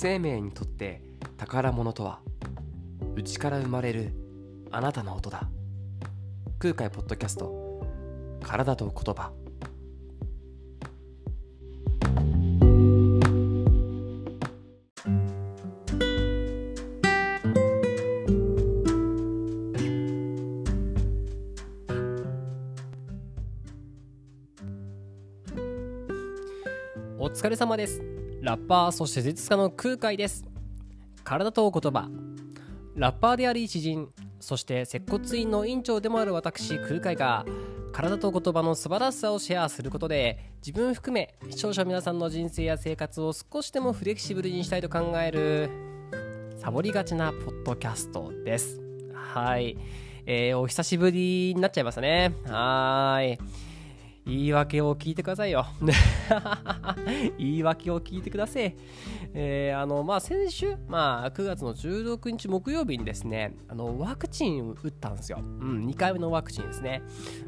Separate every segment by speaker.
Speaker 1: 生命にとって宝物とは内から生まれるあなたの音だ。空海ポッドキャスト体と言葉。お疲れ様です。ラッパーそして実家の空海です。体と言葉。ラッパーであり知人。そして接骨院の院長でもある私空海が体と言葉の素晴らしさをシェアすることで自分含め視聴者皆さんの人生や生活を少しでもフレキシブルにしたいと考えるサボりがちなポッドキャストです。はい、えー、お久しぶりになっちゃいましたね。はい。言い訳を聞いてくださいよ。言い訳を聞いてください。えー、あの、まあ、先週、まあ、9月の16日木曜日にですね、あの、ワクチン打ったんですよ。うん、2回目のワクチンですね。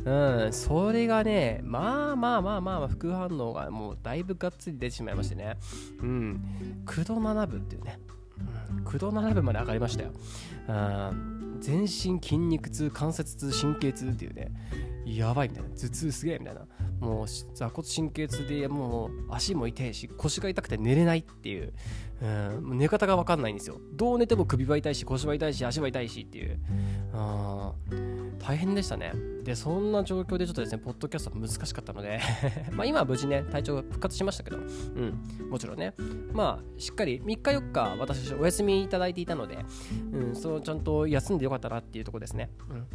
Speaker 1: うん、それがね、まあまあまあまあ、副反応がもうだいぶがっつり出てしまいましてね。うん、9度7分っていうね。9度7分まで上がりましたよ。うん全身筋肉痛、関節痛、神経痛っていうね、やばいみたいな、頭痛すげえみたいな、もう座骨神経痛でもう足も痛いし、腰が痛くて寝れないっていう、うん、寝方が分かんないんですよ。どう寝ても首は痛いし、腰は痛いし、足は痛いしっていう、あ大変でしたね。で、そんな状況でちょっとですね、ポッドキャスト難しかったので。まあ今は無事ね、体調が復活しましたけど、うん、もちろんね、まあしっかり3日4日私お休みいただいていたので、うん、そうちゃんと休んでよかったなっていうところですね。うん。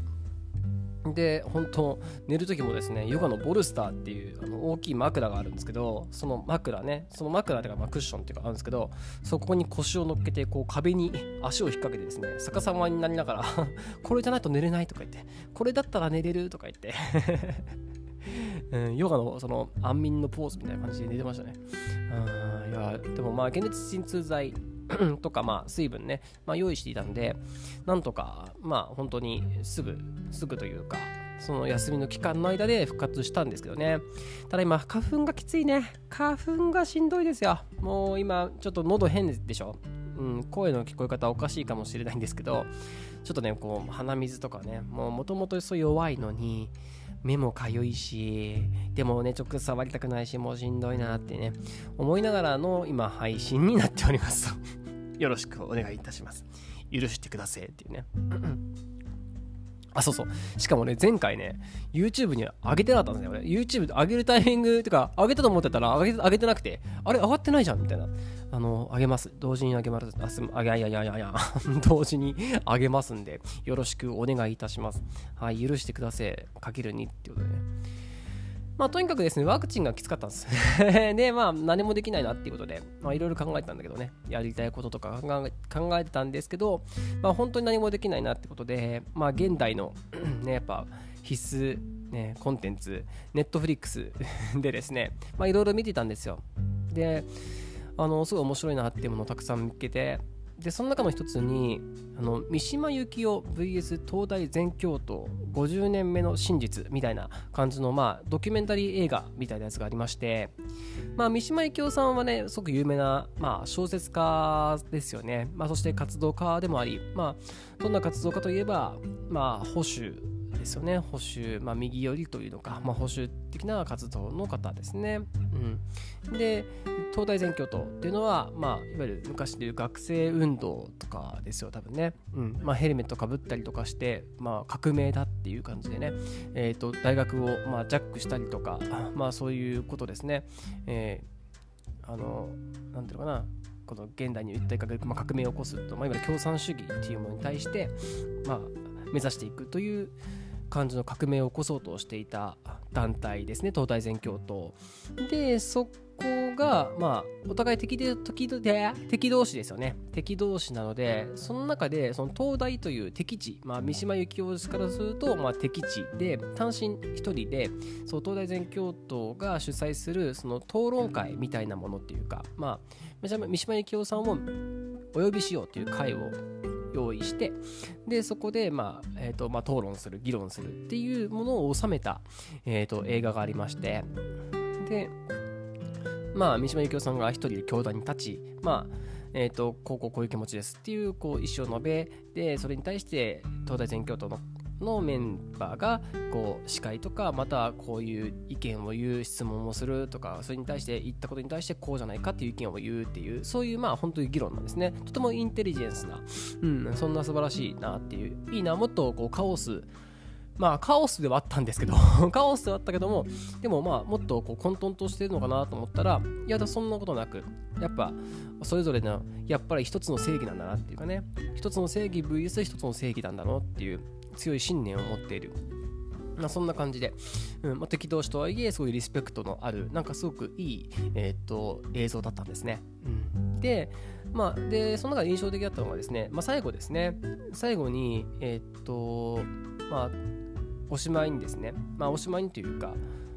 Speaker 1: で本当寝る時もですねヨガのボルスターっていうあの大きい枕があるんですけどその枕ねその枕というかまクッションっていうかあるんですけどそこに腰を乗っけてこう壁に足を引っ掛けてですね逆さまになりながら これじゃないと寝れないとか言ってこれだったら寝れるとか言って うん、ヨガのその安眠のポーズみたいな感じで寝てましたね。うんいやでもまあ解熱鎮痛剤 とかまあ水分ね、まあ、用意していたんでなんとかまあ本当にすぐすぐというかその休みの期間の間で復活したんですけどね。ただ今花粉がきついね。花粉がしんどいですよ。もう今ちょっと喉変でしょ。うん、声の聞こえ方おかしいかもしれないんですけどちょっとねこう鼻水とかねもともとそう弱いのに目もかゆいしでもね直接触りたくないしもうしんどいなってね思いながらの今配信になっております。よろしくお願いいたします許してくださいっていうねあ、そうそう。しかもね、前回ね、YouTube に上げてなかったんですよ、俺。YouTube 上げるタイミングとか、上げたと思ってたら上げ、上げてなくて、あれ、上がってないじゃんみたいな。あの、上げます。同時に上げます。あ、すあ、いやいやいやいやいや、同時に上げますんで、よろしくお願いいたします。はい、許してください。かける2ってことでね。まあ、とにかくですね、ワクチンがきつかったんです。で、まあ、何もできないなっていうことで、まあ、いろいろ考えたんだけどね、やりたいこととか考え考えてたんですけど、まあ、本当に何もできないなってことで、まあ、現代の ね、やっぱ、必須、ね、コンテンツ、ネットフリックス でですね、まあ、いろいろ見てたんですよ。で、あの、すごい面白いなっていうものをたくさん見つけて、でその中の一つにあの三島由紀夫 VS 東大全教頭50年目の真実みたいな感じの、まあ、ドキュメンタリー映画みたいなやつがありまして、まあ、三島由紀夫さんはねすごく有名な、まあ、小説家ですよね、まあ、そして活動家でもあり、まあ、どんな活動家といえば、まあ、保守ですよね。保守、まあ、右寄りというのか、まあ、保守的な活動の方ですね、うん、で東大全教頭っていうのは、まあ、いわゆる昔でいう学生運動とかですよ多分ね、うん。まあ、ヘルメットかぶったりとかして、まあ、革命だっていう感じでね、えーと、大学を、まあ、ジャックしたりとか、まあ、そういうことですね、えー、あのなんていうのかな。この現代に一体革,、まあ、革命を起こすと、まあ、いわゆる共産主義っていうものに対して、まあ、目指していくという感じの革命を起こそうとしていた団体ですね。東大全教頭。でそこがまあお互い敵で敵で敵同士ですよね。敵同士なのでその中でその東大という敵地、まあ、三島由紀夫からすると、まあ、敵地で単身一人でそう東大全教頭が主催するその討論会みたいなものっていうか、まあ、三島由紀夫さんをお呼びしようという会を用意してでそこで、まあえーとまあ、討論する議論するっていうものを収めた、えーと、映画がありましてでまあ三島由紀夫さんが一人で教団に立ちまあえーと、こうこうこういう気持ちですっていうこう意思を述べでそれに対して東大全教徒ののメンバーがこう司会とかまたこういう意見を言う質問をするとかそれに対して言ったことに対してこうじゃないかっていう意見を言うっていうそういうまあ本当に議論なんですね。とてもインテリジェンスな、うん、そんな素晴らしいなっていういいなもっとこうカオスまあカオスではあったんですけど カオスではあったけどもでもまあもっとこう混沌としてるのかなと思ったらいやだそんなことなくやっぱそれぞれのやっぱり一つの正義なんだなっていうかね一つの正義 VS 一つの正義なんだろうっていう強い信念を持っている。まあ、そんな感じで、うんまあ、敵同士とはいえ、そういうリスペクトのある、なんかすごくいい、えー、っと映像だったんですね。うん、で、まあ、で、その中で印象的だったのがですね、まあ、最後ですね、最後に、えー、っと、まあ、おしまいにですね、まあ、おしまいにというか、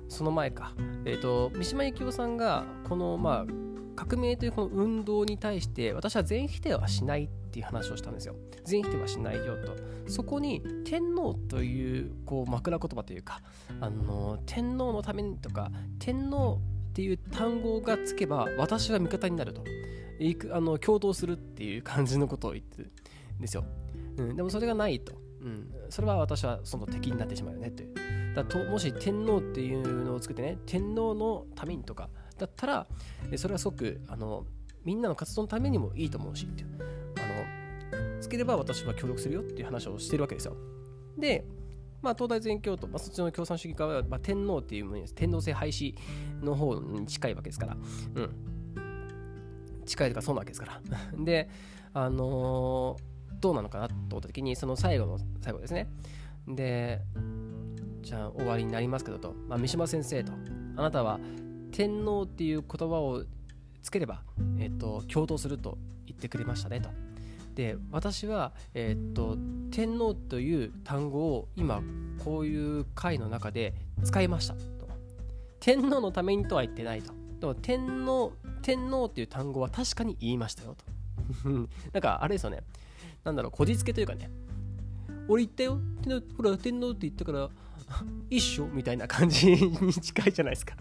Speaker 1: その前か、えー、っと、三島由紀夫さんが、この、まあ、革命というこの運動に対して私は全否定はしないっっていう話をしたんですよ。全否定はしないよと。そこに天皇というこう枕言葉というか、あの天皇のためにとか、天皇っていう単語がつけば私は味方になると。あの共闘するっていう感じのことを言ってるんですよ。うん、でもそれがないと。うん、それは私はその敵になってしまうよねという。だともし天皇っていうのを作ってね、天皇のためにとか、だったら、それはすごくあのみんなの活動のためにもいいと思うしっていうつければ私は協力するよっていう話をしてるわけですよ。で、まあ、東大全教と、まあ、そっちの共産主義側は、まあ、天皇っていうものです。天皇制廃止の方に近いわけですから、うん、近いとかそうなわけですから。であのー、どうなのかなと思った時にその最後の最後ですね。でじゃあ終わりになりますけどと、まあ、三島先生と。あなたは天皇っていう言葉をつければ、えっと、共闘すると言ってくれましたねと。で私は、えっと、天皇という単語を今こういう回の中で使いましたと。天皇のためにとは言ってないと。でも天皇天皇っていう単語は確かに言いましたよと。なんかあれですよね。なんだろう、こじつけというかね。俺言ったよ。ほら、天皇って言ったから、一緒みたいな感じに近いじゃないですか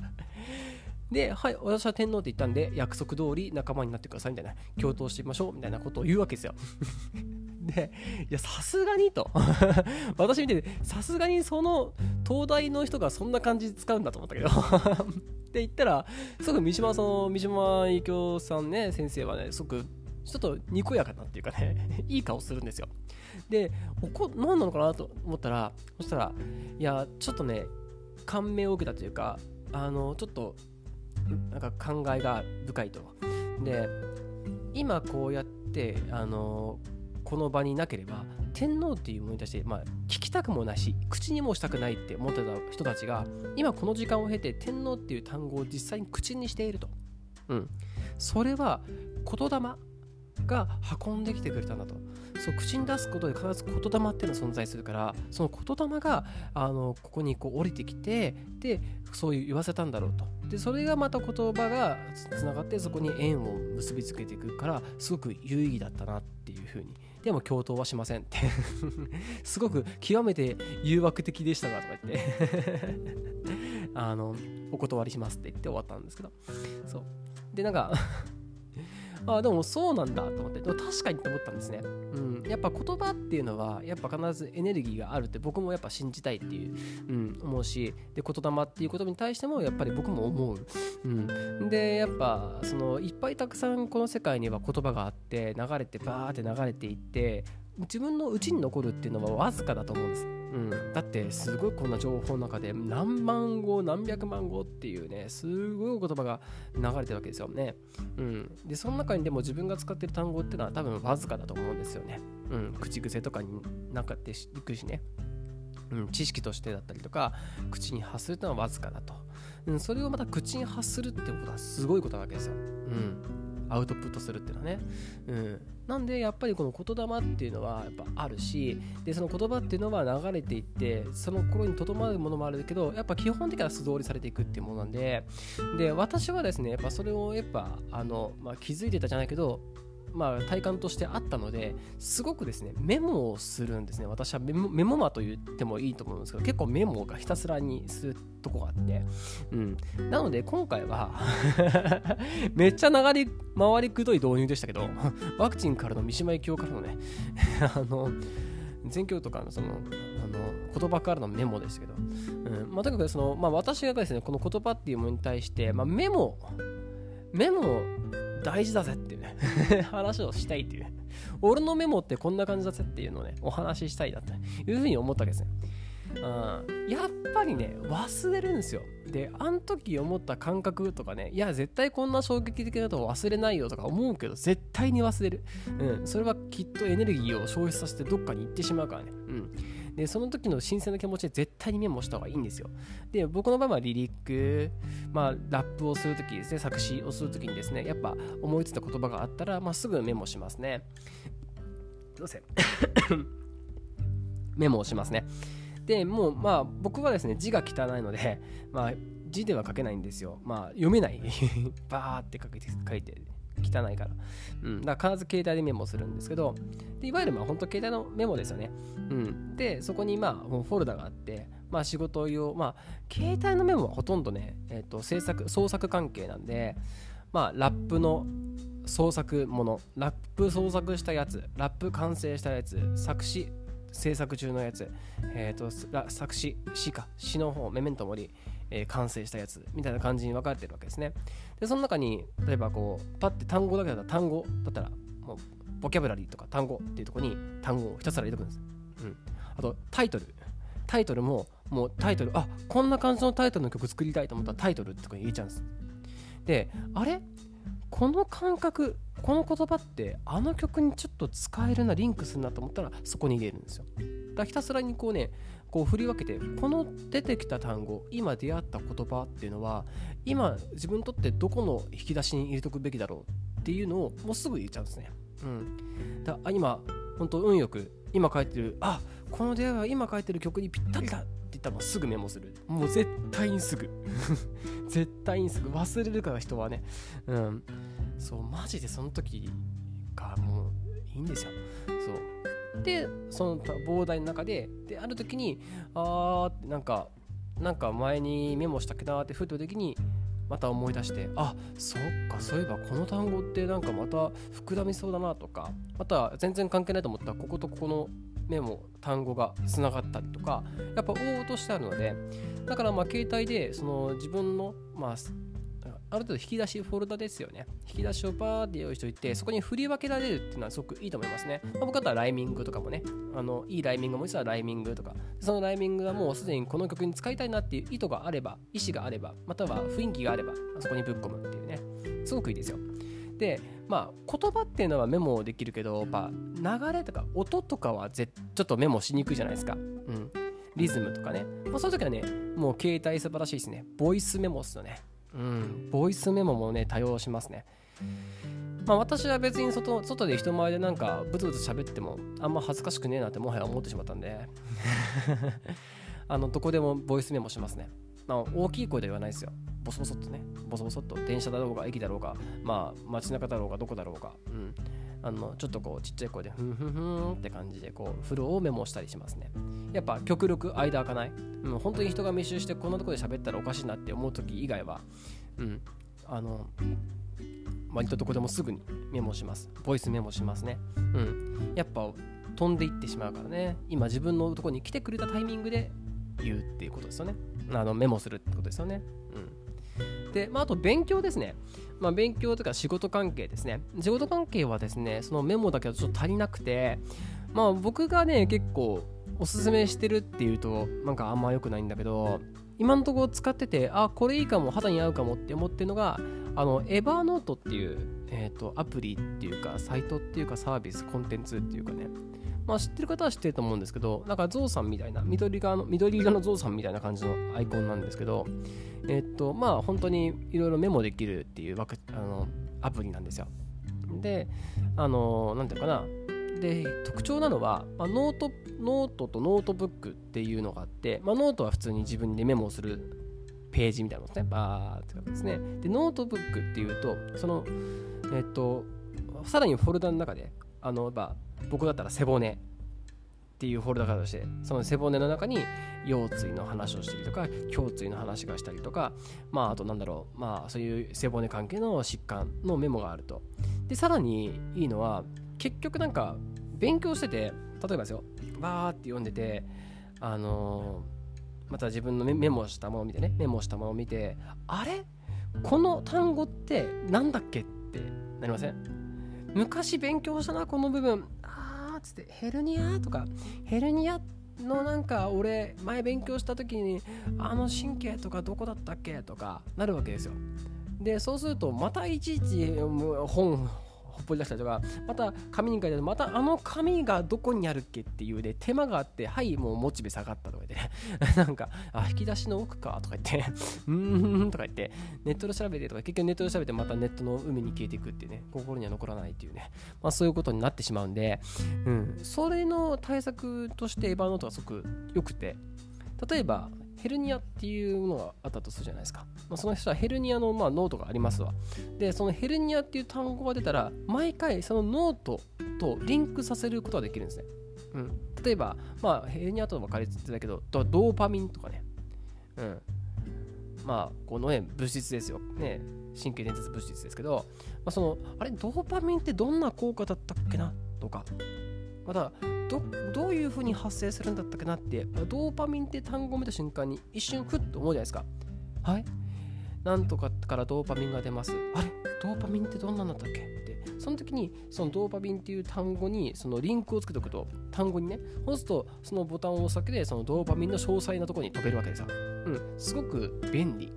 Speaker 1: で、はい、私は天皇って言ったんで、約束通り仲間になってくださいみたいな、共闘してみましょうみたいなことを言うわけですよ。で、いや、さすがにと。私見てて、さすがにその東大の人がそんな感じ使うんだと思ったけど。って言ったら、すごく三島さん、三島由紀夫さんね、先生はね、すごくちょっとにこやかなっていうかねいい顔するんですよ。で、こ何なのかなと思ったら、そしたら、いや、ちょっとね、感銘を受けたというか、あの、ちょっとなんか考えが深いと。で今こうやってあのこの場になければ天皇っていうものに対して、まあ、聞きたくもないし口にもしたくないって思ってた人たちが今この時間を経て天皇っていう単語を実際に口にしていると。うん、それは言霊が運んできてくれたんだとそう口に出すことで必ず言霊っていうのが存在するからその言霊があのここにこう降りてきてでそういう言わせたんだろうと。でそれがまた言葉がつながってそこに縁を結びつけていくからすごく有意義だったなっていうふうに。でも共闘はしませんって。すごく極めて誘惑的でしたがとか言って。あのお断りしますって言って終わったんですけど。そう。でなんかあでもそうなんだと思ってでも確かにって思ったんですね、うん、やっぱ言葉っていうのはやっぱ必ずエネルギーがあるって僕もやっぱ信じたいっていう、うん、思うしで言霊っていうことに対してもやっぱり僕も思う、うん、でやっぱそのいっぱいたくさんこの世界には言葉があって流れてバーって流れていって自分の内に残るっていうのはわずかだと思うんです、うん、だってすごいこんな情報の中で何万語何百万語っていうねすごい言葉が流れてるわけですよね、うん、でその中にでも自分が使ってる単語っていうのは多分わずかだと思うんですよね、うん、口癖とかになんかっていくしね。うん、知識としてだったりとか口に発するっていうのはわずかだと、うん、それをまた口に発するってことはすごいことなわけですよ、うん、アウトプットするっていうのはね、うん、なんでやっぱりこの言霊っていうのはやっぱあるしでその言葉っていうのは流れていってその頃にとどまるものもあるけどやっぱ基本的には素通りされていくっていうものなんで。で私はですねやっぱそれをやっぱあの、まあ、気づいてたじゃないけどまあ、体感としてあったのですごくですねメモをするんですね。私はメモメモマと言ってもいいと思うんですけど結構メモがひたすらにするとこがあって、うん、なので今回は めっちゃ流れ回りくどい導入でしたけど ワクチンからの三島由紀夫からのね あの全教とかのそのあの言葉からのメモでしたけど、うん。まあ、とにかくその、まあ、私がですねこの言葉っていうものに対して、まあ、メモメモ大事だぜっていうね話をしたいっていう。俺のメモってこんな感じだぜっていうのをねお話ししたいなというふうに思ったわけですね。うん、やっぱりね忘れるんですよ。であの時思った感覚とかねいや絶対こんな衝撃的なと忘れないよとか思うけど絶対に忘れる、うん、それはきっとエネルギーを消費させてどっかに行ってしまうからね、うん、でその時の新鮮な気持ちで絶対にメモした方がいいんですよ。で僕の場合はリリック、まあ、ラップをする時ですね作詞をする時にですねやっぱ思いついた言葉があったら、まあ、すぐメモしますね。どうせ。メモをしますね。でもうまあ僕はですね字が汚いので、まあ、字では書けないんですよ。まあ読めない。バーって書いて書いて汚いから。うん、だから必ず携帯でメモするんですけど、でいわゆるまあ本当携帯のメモですよね。うん、で、そこにまあフォルダがあって、まあ仕事用、まあ携帯のメモはほとんどね、えっ、と制作、創作関係なんで、まあラップの創作もの、ラップ創作したやつ、ラップ完成したやつ、作詞制作中のやつ、えーと、作詞詩か。詩の方メメントモリ、えー、完成したやつみたいな感じに分かれてるわけですね。でその中に例えばこうパッて単語だけだったら単語だったらもうボキャブラリーとか単語っていうところに単語をひたすら入れてくんです、うん、あとタイトル。タイトルももうタイトルあこんな感じのタイトルの曲作りたいと思ったらタイトルってとこに入れちゃうんです。であれ？この感覚この言葉ってあの曲にちょっと使えるなリンクするなと思ったらそこに入れるんですよ。だひたすらにこうねこう振り分けてこの出てきた単語今出会った言葉っていうのは今自分にとってどこの引き出しに入れとくべきだろうっていうのをもうすぐ入れちゃうんですね。うん。だから今本当運よく今書いてるあこの出会いは今書いてる曲にぴったりだって言ったらすぐメモする。もう絶対にすぐ。絶対にすぐ。忘れるから人はね。うん。そうマジでその時がもういいんですよ。そう。でその膨大の中でである時にあーなんかなんか前にメモしたっけなってふっと時にまた思い出してあそっかそういえばこの単語ってなんかまた膨らみそうだなとかまた全然関係ないと思ったらこことここのメモ単語がつながったりとかやっぱ応募としてあるのでだからまあ携帯でその自分のまあある程度引き出しフォルダですよね。引き出しをバーって用意しておいてそこに振り分けられるっていうのはすごくいいと思いますね、まあ、僕だったらライミングとかもね。あのいいライミングもいつはライミングとか。そのライミングがもうすでにこの曲に使いたいなっていう意図があれば意思があればまたは雰囲気があればそこにぶっ込むっていうね。すごくいいですよ。でまあ言葉っていうのはメモできるけどやっぱ流れとか音とかはぜちょっとメモしにくいじゃないですか。うん。リズムとかね、まあ、そういう時はねもう携帯素晴らしいですね。ボイスメモっすよねうん、ボイスメモもね多用しますね。まあ私は別に外外で人前でなんかブツブツ喋ってもあんま恥ずかしくねえなってもはや思ってしまったんで あのどこでもボイスメモしますね。まあ大きい声では言わないですよ。ボソボソっとね、ボソボソっと電車だろうが駅だろうが、まあ街中だろうがどこだろうが、うん、あのちょっとこうちっちゃい声でふんふんふんって感じでこうフローをメモしたりしますね。やっぱ極力間開かない、うん、本当に人が密集してこんなとこで喋ったらおかしいなって思う時以外は、うん、あの割とどこでもすぐにメモします。ボイスメモしますね、うん、やっぱ飛んでいってしまうからね。今自分のとこに来てくれたタイミングで言うっていうことですよね。あのメモするってことですよね、うん、で、まあ、あと勉強ですね。まあ、勉強とか仕事関係ですね。仕事関係はですねそのメモだけだとちょっと足りなくてまあ僕がね結構おすすめしてるっていうとなんかあんま良くないんだけど今のところ使っててあこれいいかも肌に合うかもって思ってるのがあの Evernote っていう、えーと、アプリっていうかサイトっていうかサービスコンテンツっていうかね。まあ知ってる方は知ってると思うんですけどなんかゾウさんみたいな緑側の緑色のゾウさんみたいな感じのアイコンなんですけどえっ、とまあ本当にいろいろメモできるっていうわあのアプリなんですよ。であのなんていうかな。で特徴なのは、まあ、ノートノートとノートブックっていうのがあって、まあ、ノートは普通に自分でメモをするページみたいなのですね。バーって感じですね。でノートブックっていうとそのえっとさらにフォルダの中であの、まあ、僕だったら背骨っていうフォルダからしてその背骨の中に腰椎の話をしたりとか胸椎の話がしたりとかまああとなんだろうまあそういう背骨関係の疾患のメモがあると。でさらにいいのは結局なんか勉強してて例えばですよバーって読んでてあのー、また自分のメモしたものを見てねメモしたものを見てあれ？この単語って何だっけってなりません？昔勉強したなこの部分。あっつってヘルニアとかヘルニアのなんか俺前勉強した時にあの神経とかどこだったっけとかなるわけですよ。でそうするとまたいちいち本ほっぽり出したりとかまた紙に書いてあるまたあの紙がどこにあるっけっていうで手間があってはいもうモチベ下がったとか言ってねなんかあ引き出しの奥かとか言ってうーんとか言ってネットで調べてとか結局ネットで調べてまたネットの海に消えていくっていうね心には残らないっていうねまあそういうことになってしまうんで、うん、それの対策としてエヴァノートがすごく良くて例えばヘルニアっていうのがあったとするじゃないですか。まあ、その人はヘルニアのまあノートがありますわ。で、そのヘルニアっていう単語が出たら、毎回そのノートとリンクさせることができるんですね。うん、例えば、まあ、ヘルニアとも借りてたけど、ドーパミンとかね。うん。まあ、このね、物質ですよ。ね、神経伝達物質ですけど、まあ、その、あれ、ドーパミンってどんな効果だったっけな？とか、またどどういうふうに発生するんだったっけなってドーパミンって単語を見た瞬間に一瞬ふっと思うじゃないですか。はい？なんとかからドーパミンが出ます。あれ？ドーパミンってどんなんだったっけ？って。その時にそのドーパミンっていう単語にそのリンクをつけておくと単語にねそうすとそのボタンを押すだけでそのドーパミンの詳細なとこに飛べるわけですよ。うん。すごく便利。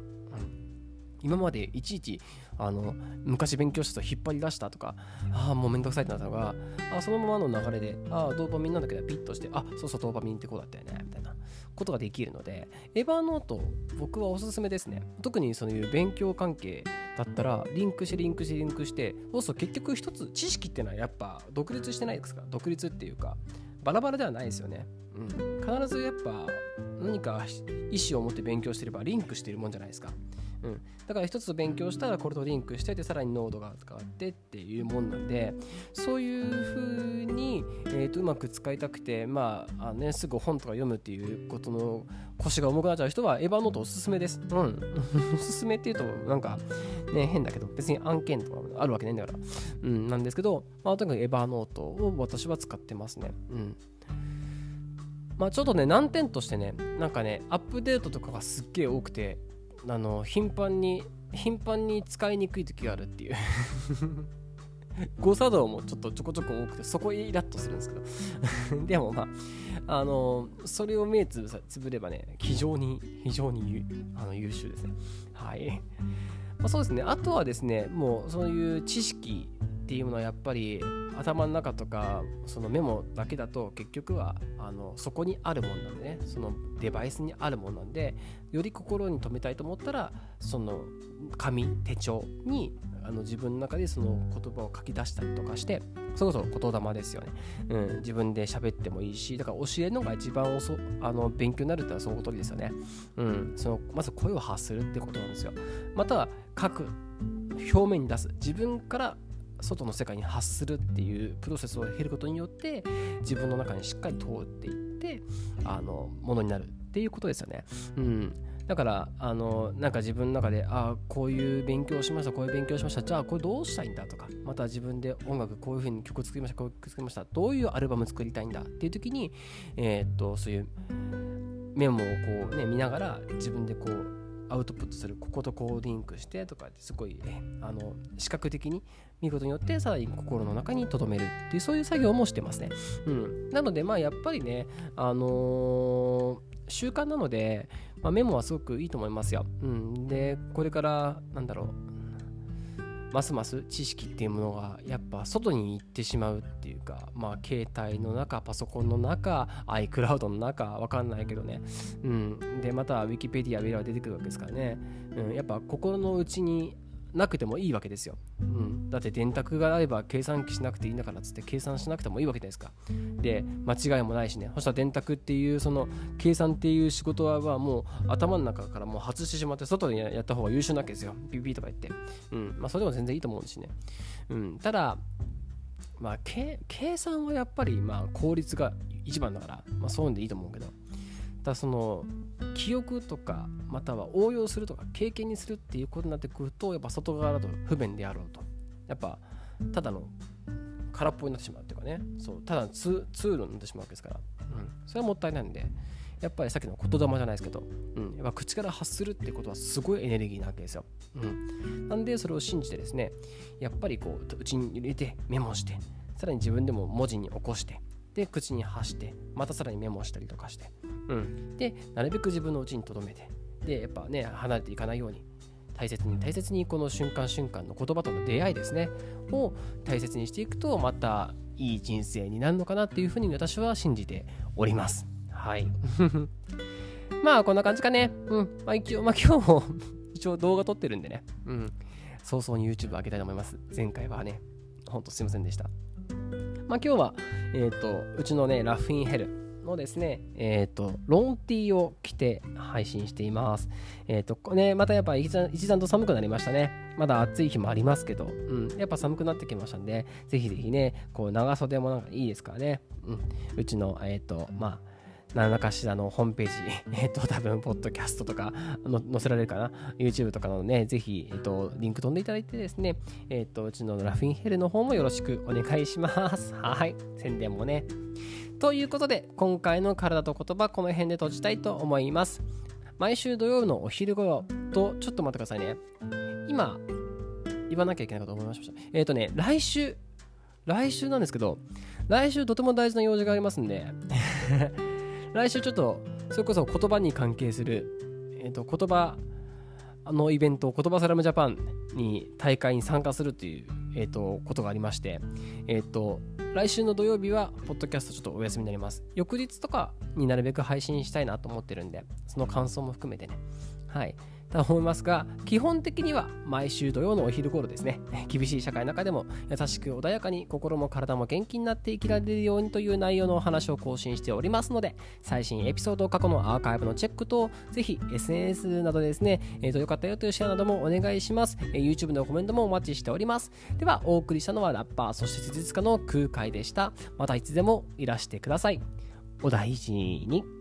Speaker 1: 今までいちいちあの昔勉強したと引っ張り出したとかああもうめんどくさいってなったのがあそのままの流れでああドーパミンなんだけどピッとしてあそうそうドーパミンってこうだったよねみたいなことができるのでエヴァーノート僕はおすすめですね。特にそういう勉強関係だったらリンクしてリンクしてリンクしてそうすると結局一つ知識っていうのはやっぱ独立してないですか？独立っていうかバラバラではないですよね、うん、必ずやっぱ何か意思を持って勉強してればリンクしてるもんじゃないですかうん、だから一つ勉強したらこれとリンクしててさらにノードが使ってっていうもんなんでそういうふうに、えーと、うまく使いたくてまああ、ね、すぐ本とか読むっていうことの腰が重くなっちゃう人はエヴァノートおすすめです。うん。おすすめっていうとなんかね変だけど別に案件とかあるわけないんだから。うん、なんですけど、まあ、とにかくエヴァノートを私は使ってますね。うん。まあちょっとね難点としてねなんかねアップデートとかがすっげえ多くてあの頻繁に頻繁に使いにくい時があるっていう。誤作動もちょっとちょこちょこ多くてそこイラッとするんですけど。でもまああのそれを目つぶさつぶればね非常に非常にあの優秀ですね。はい、まあ、そうですね。あとはですねもうそういう知識っていうものはやっぱり頭の中とかそのメモだけだと結局はあのそこにあるもんなんでね。そのデバイスにあるもんなんでより心に留めたいと思ったらその紙手帳にあの自分の中でその言葉を書き出したりとかしてそれこそ言霊ですよね、うん、自分で喋ってもいいしだから教えるのが一番遅あの勉強になるってのはそのことですよね、うん、そのまず声を発するってことなんですよ。または書く表面に出す。自分から外の世界に発するっていうプロセスを経ることによって自分の中にしっかり通っていってあのものになるっていうことですよね。うん。だからあのなんか自分の中でああこういう勉強をしましたこういう勉強をしましたじゃあこれどうしたいんだとかまた自分で音楽こういうふうに曲作りましたこういう曲作りましたどういうアルバム作りたいんだっていう時にえー、っとそういうメモをこうね見ながら自分でこうアウトプットするこことこうリンクしてとかすごい、ね、あの視覚的に見ることによってさらに心の中に留めるっていうそういう作業もしてますね。うん、なのでまあやっぱりね、あのー、習慣なので、まあ、メモはすごくいいと思いますよ。うん、でこれからなんだろう。ますます知識っていうものがやっぱ外に行ってしまうっていうかまあ携帯の中パソコンの中 iCloud の中わかんないけどね。うん。でまた Wikipedia ベラ出てくるわけですからね、うん、やっぱ心の内になくてもいいわけですよ。うん、だって電卓があれば計算機しなくていいんだからっつって計算しなくてもいいわけじゃないですか。で、間違いもないしね。そしたら電卓っていうその計算っていう仕事はもう頭の中からもう外してしまって外でやった方が優秀なわけですよ。ピピとか言って。うん、まあそれでも全然いいと思うんですしね。うん、ただ、まあ、計算はやっぱりまあ効率が一番だから、まあ、そういうんでいいと思うけどだその記憶とかまたは応用するとか経験にするっていうことになってくるとやっぱ外側だと不便であろうと。やっぱただの空っぽになってしまうっていうかねそうただツツールになってしまうわけですから、うん、それはもったいないんでやっぱりさっきの言霊じゃないですけど、うん、やっぱ口から発するってことはすごいエネルギーなわけですよ、うん、なんでそれを信じてですねやっぱりこう内に入れてメモしてさらに自分でも文字に起こしてで口に発してまたさらにメモしたりとかして、うん、でなるべく自分の内に留めてでやっぱね離れていかないように大切に大切にこの瞬間瞬間の言葉との出会いですね。を大切にしていくとまたいい人生になるのかなっていうふうに私は信じております。はい。まあこんな感じかね。うん。まあ一応まあ今日も 一応動画撮ってるんでね。うん。早々に YouTube 上げたいと思います。前回はねほんとすいませんでしたまあ今日はえ、ー、とうちのねラフィンヘルのですね、えっ、ー、と、ロンティーを着て配信しています。えっ、ー、と、ね、またやっぱ一段と寒くなりましたね。まだ暑い日もありますけど、うん、やっぱ寒くなってきましたんで、ぜひぜひね、こう、長袖もなんかいいですからね。うん、うちの、えっ、ー、と、まあ、何らかしらのホームページ、えっ、と、多分、ポッドキャストとか載せられるかな、YouTube とかのね、ぜひ、えっ、と、リンク飛んでいただいてですね、えっ、と、うちのラフィンヘルの方もよろしくお願いします。はい。宣伝もね。ということで今回の体と言葉この辺で閉じたいと思います毎週土曜のお昼頃とちょっと待ってくださいね今言わなきゃいけないかと思いましたえっ、とね来週来週なんですけど来週とても大事な用事がありますんで来週ちょっとそれこそ言葉に関係する、えーと、言葉のイベント言葉サラムジャパンに大会に参加するという、えーと、ことがありまして、えーと来週の土曜日は、ポッドキャストちょっとお休みになります。翌日とかになるべく配信したいなと思ってるんで、その感想も含めてね。はい。と思いますが、基本的には毎週土曜のお昼頃ですね、厳しい社会の中でも優しく穏やかに心も体も元気になって生きられるようにという内容のお話を更新しておりますので、最新エピソード過去のアーカイブのチェックと、ぜひ SNS などですね、えー、とよかったよというシェアなどもお願いします。え、YouTube のコメントもお待ちしております。では、お送りしたのはラッパー、そして施術家の空海でした。またいつでもいらしてください。お大事に。